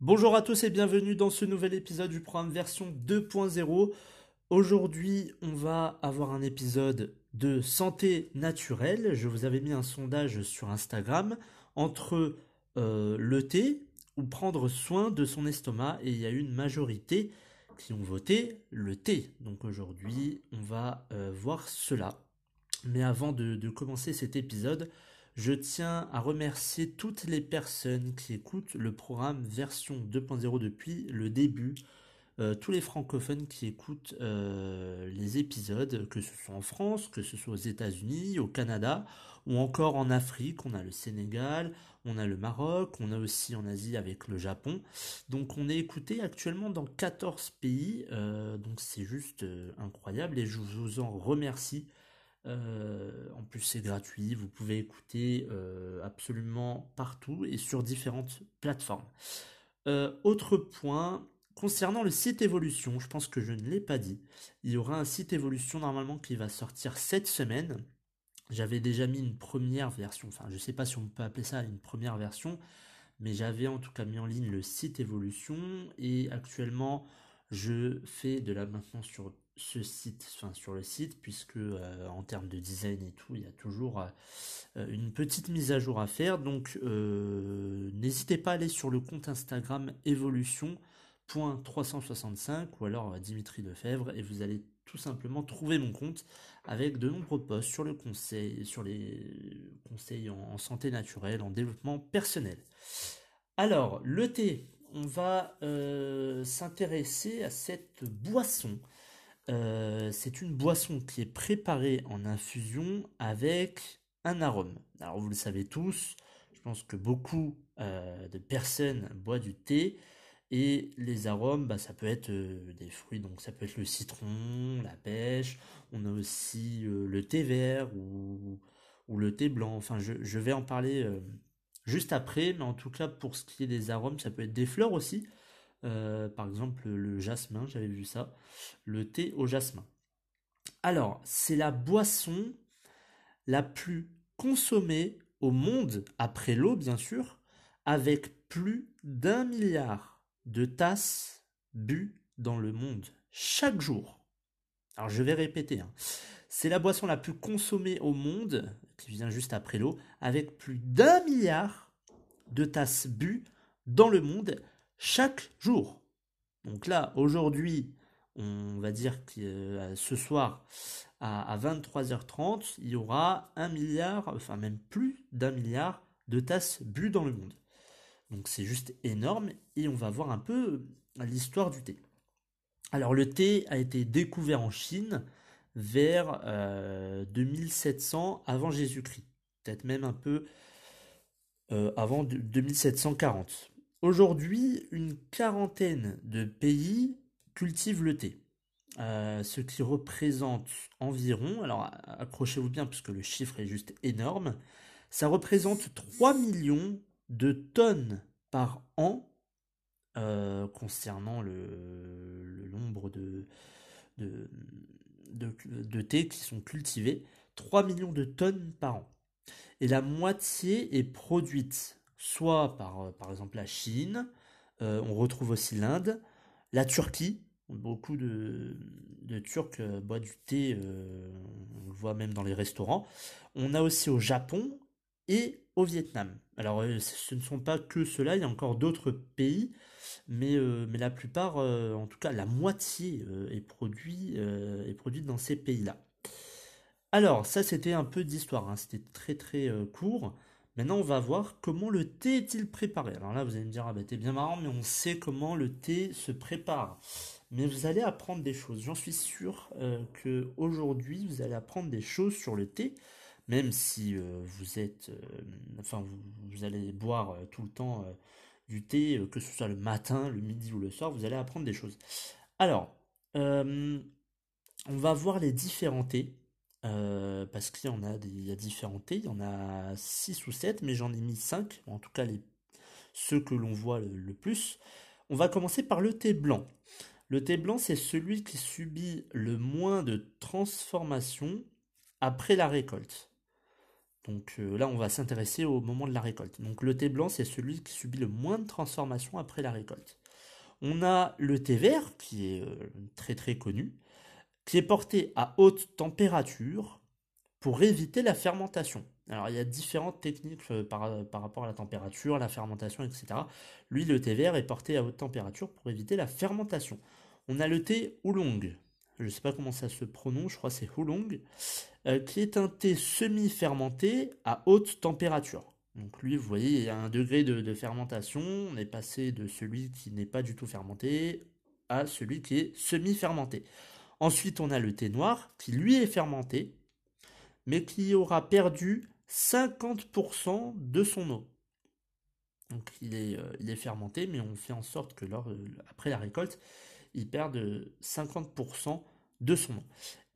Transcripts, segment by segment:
Bonjour à tous et bienvenue dans ce nouvel épisode du programme version 2.0. Aujourd'hui, on va avoir un épisode de santé naturelle. Je vous avais mis un sondage sur Instagram entre euh, le thé ou prendre soin de son estomac et il y a une majorité qui ont voté le thé. Donc aujourd'hui, on va euh, voir cela. Mais avant de, commencer cet épisode, je tiens à remercier toutes les personnes qui écoutent le programme version 2.0 depuis le début. Euh, tous les francophones qui écoutent euh, les épisodes, que ce soit en France, que ce soit aux États-Unis, au Canada, ou encore en Afrique, on a le Sénégal, on a le Maroc, on a aussi en Asie avec le Japon. Donc on est écouté actuellement dans 14 pays, euh, donc c'est juste incroyable et je vous en remercie. En plus c'est gratuit, vous pouvez écouter absolument partout et sur différentes plateformes. autre point, Concernant le site évolution, je pense que je ne l'ai pas dit. Il y aura un site évolution normalement qui va sortir cette semaine. J'avais déjà mis une première version, enfin je ne sais pas si on peut appeler ça une première version, mais j'avais en tout cas mis en ligne le site évolution et actuellement je fais de la maintenance sur ce site, enfin sur le site, puisque euh, en termes de design et tout, il y a toujours euh, une petite mise à jour à faire. Donc euh, n'hésitez pas à aller sur le compte Instagram Evolution 365 ou alors Dimitri Lefebvre et vous allez tout simplement trouver mon compte avec de nombreux posts sur le conseil, sur les conseils en, santé naturelle, en développement personnel. Alors, le thé, on va s'intéresser à cette boisson. Euh, c'est une boisson qui est préparée en infusion avec un arôme. Alors, vous le savez tous, je pense que beaucoup euh, de personnes boivent du thé. Et les arômes, bah, ça peut être euh, des fruits, donc ça peut être le citron, la pêche. On a aussi le thé vert ou, le thé blanc. Enfin, je, vais en parler juste après, mais en tout cas, pour ce qui est des arômes, ça peut être des fleurs aussi. Par exemple, le jasmin, j'avais vu ça. Le thé au jasmin. Alors, c'est la boisson la plus consommée au monde, après l'eau bien sûr, avec plus d'un milliard de tasses bues dans le monde chaque jour. Alors je vais répéter, hein. c'est la boisson la plus consommée au monde, qui vient juste après l'eau, avec plus d'un milliard de tasses bues dans le monde chaque jour. Donc là, aujourd'hui, on va dire que euh, ce soir à, à 23h30, il y aura un milliard, enfin même plus d'un milliard de tasses bues dans le monde. Donc c'est juste énorme et on va voir un peu l'histoire du thé. Alors le thé a été découvert en Chine vers 2700 euh, avant Jésus-Christ, peut-être même un peu euh, avant 2740. Aujourd'hui, une quarantaine de pays cultivent le thé, euh, ce qui représente environ, alors accrochez-vous bien puisque le chiffre est juste énorme, ça représente 3 millions de tonnes par an euh, concernant le, nombre de, de, de, thé qui sont cultivés. 3 millions de tonnes par an. Et la moitié est produite soit par, euh, par exemple la Chine, euh, on retrouve aussi l'Inde, la Turquie, beaucoup de, Turcs boivent du thé, on le voit même dans les restaurants. On a aussi au Japon et au Vietnam. Alors euh, ce ne sont pas que ceux-là, il y a encore d'autres pays, mais, euh, la plupart, euh, en tout cas la moitié est, produit, est produite dans ces pays-là. Alors ça c'était un peu d'histoire, hein. c'était très très court. Maintenant on va voir comment le thé est-il préparé. Alors là vous allez me dire, ah bah t'es bien marrant, mais on sait comment le thé se prépare. Mais vous allez apprendre des choses. J'en suis sûr que aujourd'hui vous allez apprendre des choses sur le thé même si vous êtes, enfin vous, allez boire tout le temps du thé, que ce soit le matin, le midi ou le soir, vous allez apprendre des choses. Alors, on va voir les différents thés. Parce qu'il y en a, il y a différents thés, il y en a 6 ou 7, mais j'en ai mis 5, en tout cas les, ceux que l'on voit le, plus. On va commencer par le thé blanc. Le thé blanc, c'est celui qui subit le moins de transformation après la récolte. Donc euh, là, on va s'intéresser au moment de la récolte. Donc le thé blanc, c'est celui qui subit le moins de transformation après la récolte. On a le thé vert, qui est euh, très très connu, qui est porté à haute température pour éviter la fermentation. Alors il y a différentes techniques euh, par, par, rapport à la température, la fermentation, etc. Lui, le thé vert est porté à haute température pour éviter la fermentation. On a le thé oolong, je ne sais pas comment ça se prononce, je crois que c'est oolong, euh, qui est un thé semi-fermenté à haute température. Donc lui, vous voyez, il y a un degré de, de fermentation, on est passé de celui qui n'est pas du tout fermenté à celui qui est semi-fermenté. Ensuite, on a le thé noir, qui lui est fermenté, mais qui aura perdu 50% de son eau. Donc il est, euh, il est, fermenté, mais on fait en sorte que euh, après la récolte, il perd 50% de son eau.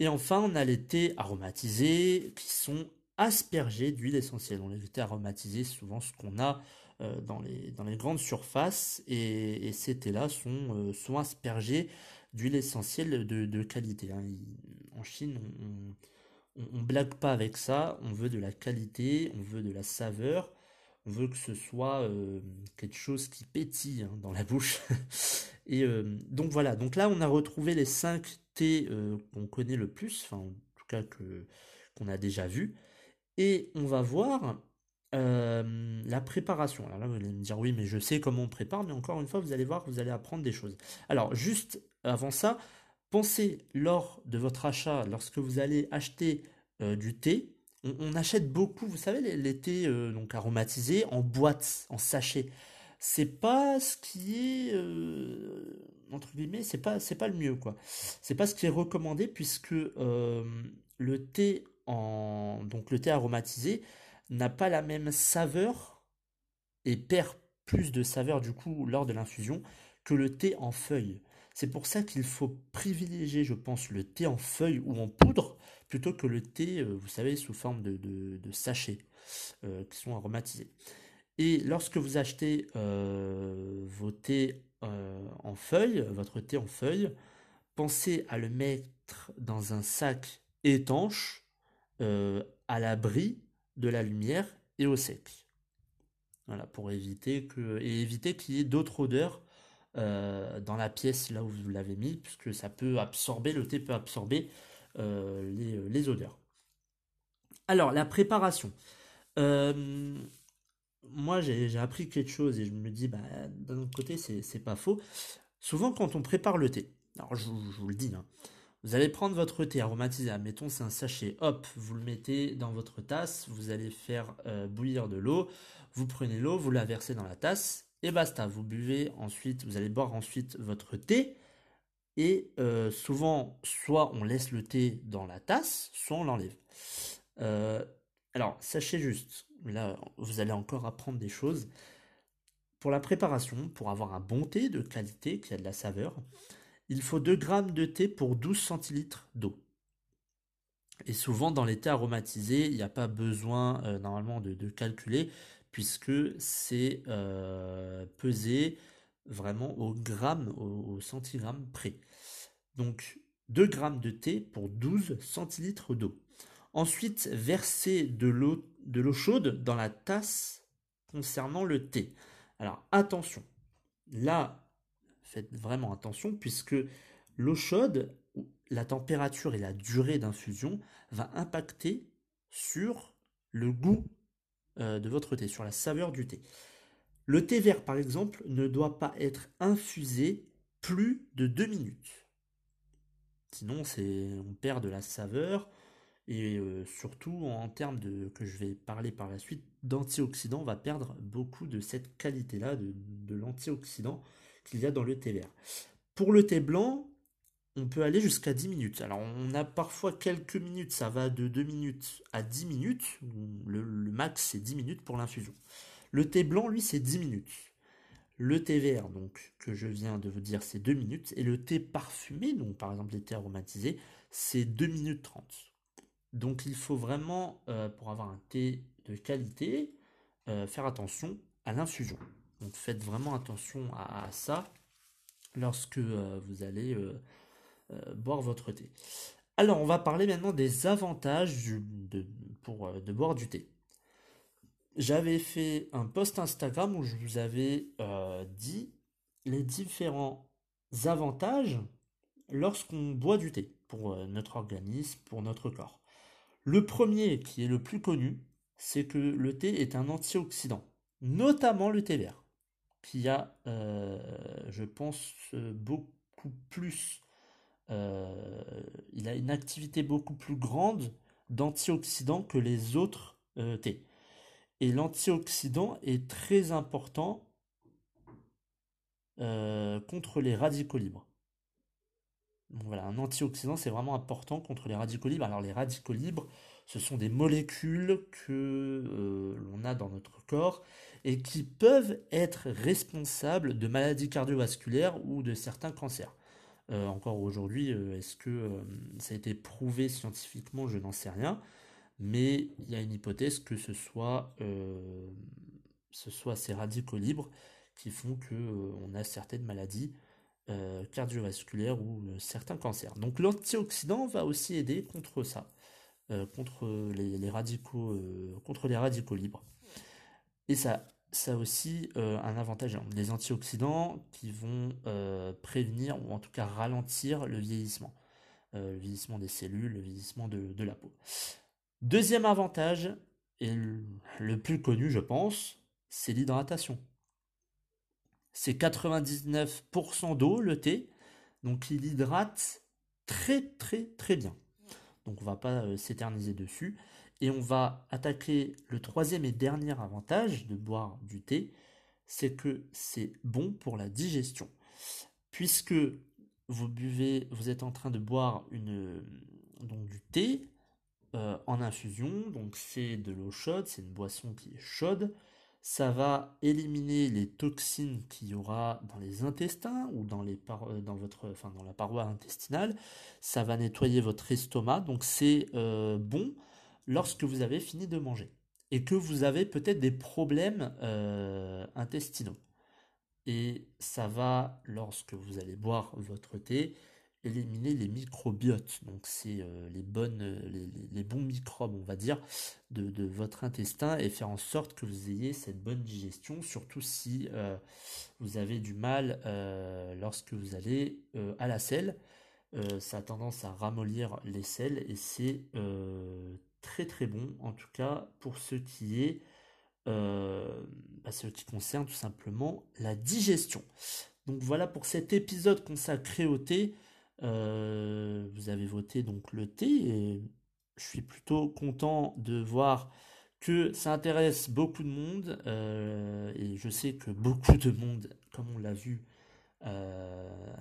Et enfin, on a les thés aromatisés qui sont aspergés d'huile essentielle. On les thés aromatisés, souvent ce qu'on a euh, dans, les, grandes surfaces, et, ces thés-là sont aspergés d'huile essentielle de, qualité. Hein. En Chine, on on, blague pas avec ça, on veut de la qualité, on veut de la saveur, on veut que ce soit euh, quelque chose qui pétille hein, dans la bouche. Et euh, donc voilà, donc là on a retrouvé les 5 thés euh, qu'on connaît le plus, enfin en tout cas que qu'on a déjà vu. Et on va voir la préparation. Alors là, vous allez me dire oui, mais je sais comment on prépare, mais encore une fois, vous allez voir, vous allez apprendre des choses. Alors, juste avant ça, Pensez lors de votre achat, lorsque vous allez acheter euh, du thé, on, achète beaucoup, vous savez, les, thés euh, donc aromatisés en boîte, en sachet. C'est pas ce qui est euh, entre guillemets, c'est pas c'est pas le mieux quoi. C'est pas ce qui est recommandé puisque le thé en donc le thé aromatisé n'a pas la même saveur et perd plus de saveur du coup lors de l'infusion que le thé en feuille. C'est pour ça qu'il faut privilégier, je pense, le thé en feuille ou en poudre plutôt que le thé, euh, vous savez, sous forme de, sachets euh, qui sont aromatisés. Et lorsque vous achetez euh, votre thé en feuille, pensez à le mettre dans un sac étanche à l'abri de la lumière et au sec. Voilà, pour éviter que et éviter qu'il y ait d'autres odeurs euh, dans la pièce là où vous l'avez mis, puisque ça peut absorber, le thé peut absorber euh, euh, les, odeurs. Alors, la préparation. moi, j'ai appris quelque chose et je me dis, bah, d'un autre côté, c'est pas faux. Souvent, quand on prépare le thé, alors je, vous le dis, hein, vous allez prendre votre thé aromatisé, admettons c'est un sachet, hop, vous le mettez dans votre tasse, vous allez faire bouillir de l'eau, vous prenez l'eau, vous la versez dans la tasse, et basta. Vous buvez ensuite, vous allez boire ensuite votre thé. Et euh, souvent, soit on laisse le thé dans la tasse, soit on l'enlève. Euh, alors, sachez juste, là, vous allez encore apprendre des choses. Pour la préparation, pour avoir un bon thé de qualité qui a de la saveur, il faut 2 grammes de thé pour 12 centilitres d'eau. Et souvent, dans les thés aromatisés, il n'y a pas besoin euh, normalement de, calculer puisque c'est euh, pesé vraiment au gramme, au, centigramme près. Donc 2 grammes de thé pour 12 centilitres d'eau. Ensuite, versez de l'eau, de l'eau chaude dans la tasse concernant le thé. Alors attention, là, faites vraiment attention puisque l'eau chaude, la température et la durée d'infusion va impacter sur le goût euh, de votre thé, sur la saveur du thé. Le thé vert, par exemple, ne doit pas être infusé plus de 2 minutes. Sinon, on perd de la saveur et euh, surtout en termes de que je vais parler par la suite d'antioxydants, on va perdre beaucoup de cette qualité-là de l'antioxydant qu'il y a dans le thé vert. Pour le thé blanc, on peut aller jusqu'à 10 minutes. Alors on a parfois quelques minutes, ça va de 2 minutes à 10 minutes. Le, max c'est 10 minutes pour l'infusion. Le thé blanc, lui, c'est 10 minutes. Le thé vert, donc, que je viens de vous dire, c'est 2 minutes. Et le thé parfumé, donc par exemple les thés aromatisés, c'est 2 minutes 30. Donc il faut vraiment, euh, pour avoir un thé de qualité, euh, faire attention à l'infusion. Donc faites vraiment attention à, ça lorsque euh, vous allez boire votre thé. Alors on va parler maintenant des avantages de, pour, de boire du thé. J'avais fait un post Instagram où je vous avais dit les différents avantages lorsqu'on boit du thé pour notre organisme, pour notre corps. Le premier, qui est le plus connu, c'est que le thé est un antioxydant, notamment le thé vert, qui a, euh, je pense, beaucoup plus, euh, il a une activité beaucoup plus grande d'antioxydant que les autres euh, thés. Et l'antioxydant est très important contre les radicaux libres voilà, un antioxydant, c'est vraiment important contre les radicaux libres. Alors les radicaux libres, ce sont des molécules que euh, l'on a dans notre corps et qui peuvent être responsables de maladies cardiovasculaires ou de certains cancers. Euh, encore aujourd'hui, euh, est-ce que ça a été prouvé scientifiquement? Je n'en sais rien. Mais il y a une hypothèse que ce soit, ce soit ces radicaux libres qui font qu'on a certaines maladies euh, cardiovasculaires ou euh, certains cancers. Donc l'antioxydant va aussi aider contre ça, euh, contre les, radicaux, contre les radicaux libres. Et ça, ça a aussi un avantage, les antioxydants qui vont prévenir ou en tout cas ralentir le vieillissement, le vieillissement des cellules, le vieillissement de, la peau. Deuxième avantage, et le plus connu je pense, c'est l'hydratation. C'est 99% d'eau, le thé. Donc il hydrate très très très bien. Donc on va pas euh, s'éterniser dessus. Et on va attaquer le troisième et dernier avantage de boire du thé, c'est que c'est bon pour la digestion. Puisque vous buvez, vous êtes en train de boire une, donc du thé euh, en infusion, donc c'est de l'eau chaude, c'est une boisson qui est chaude, ça va éliminer les toxines qu'il y aura dans les intestins ou dans, les euh, dans, votre, enfin, dans la paroi intestinale. Ça va nettoyer votre estomac. Donc c'est euh, bon lorsque vous avez fini de manger et que vous avez peut-être des problèmes euh, intestinaux. Et ça va, lorsque vous allez boire votre thé, éliminer les microbiotes, donc c'est euh, les, les, bons microbes, on va dire, de, votre intestin et faire en sorte que vous ayez cette bonne digestion, surtout si euh, vous avez du mal lorsque vous allez à la selle. Ça a tendance à ramollir les selles et c'est très très bon, en tout cas pour ce qui est, bah, ce qui concerne tout simplement la digestion. Donc voilà pour cet épisode consacré au thé. Euh, vous avez voté donc le T et je suis plutôt content de voir que ça intéresse beaucoup de monde euh, et je sais que beaucoup de monde, comme on l'a vu, euh,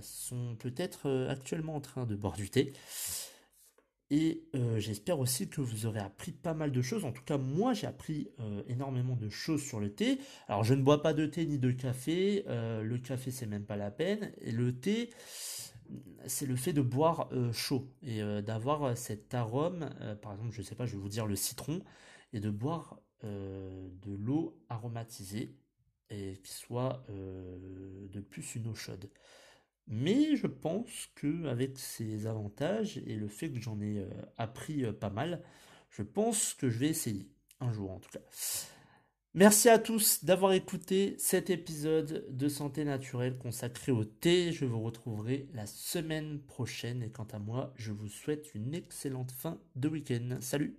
sont peut-être actuellement en train de boire du thé. Et j'espère aussi que vous aurez appris pas mal de choses. En tout cas, moi, j'ai appris énormément de choses sur le thé. Alors, je ne bois pas de thé ni de café. le café, c'est même pas la peine. Et le thé, c'est le fait de boire euh, chaud et euh, d'avoir euh, cet arôme, par exemple, je sais pas, je vais vous dire le citron, et de boire de l'eau aromatisée et qui soit de plus une eau chaude. Mais je pense que avec ces avantages et le fait que j'en ai appris pas mal, je pense que je vais essayer un jour en tout cas. Merci à tous d'avoir écouté cet épisode de Santé Naturelle consacré au thé. Je vous retrouverai la semaine prochaine et quant à moi, je vous souhaite une excellente fin de week-end. Salut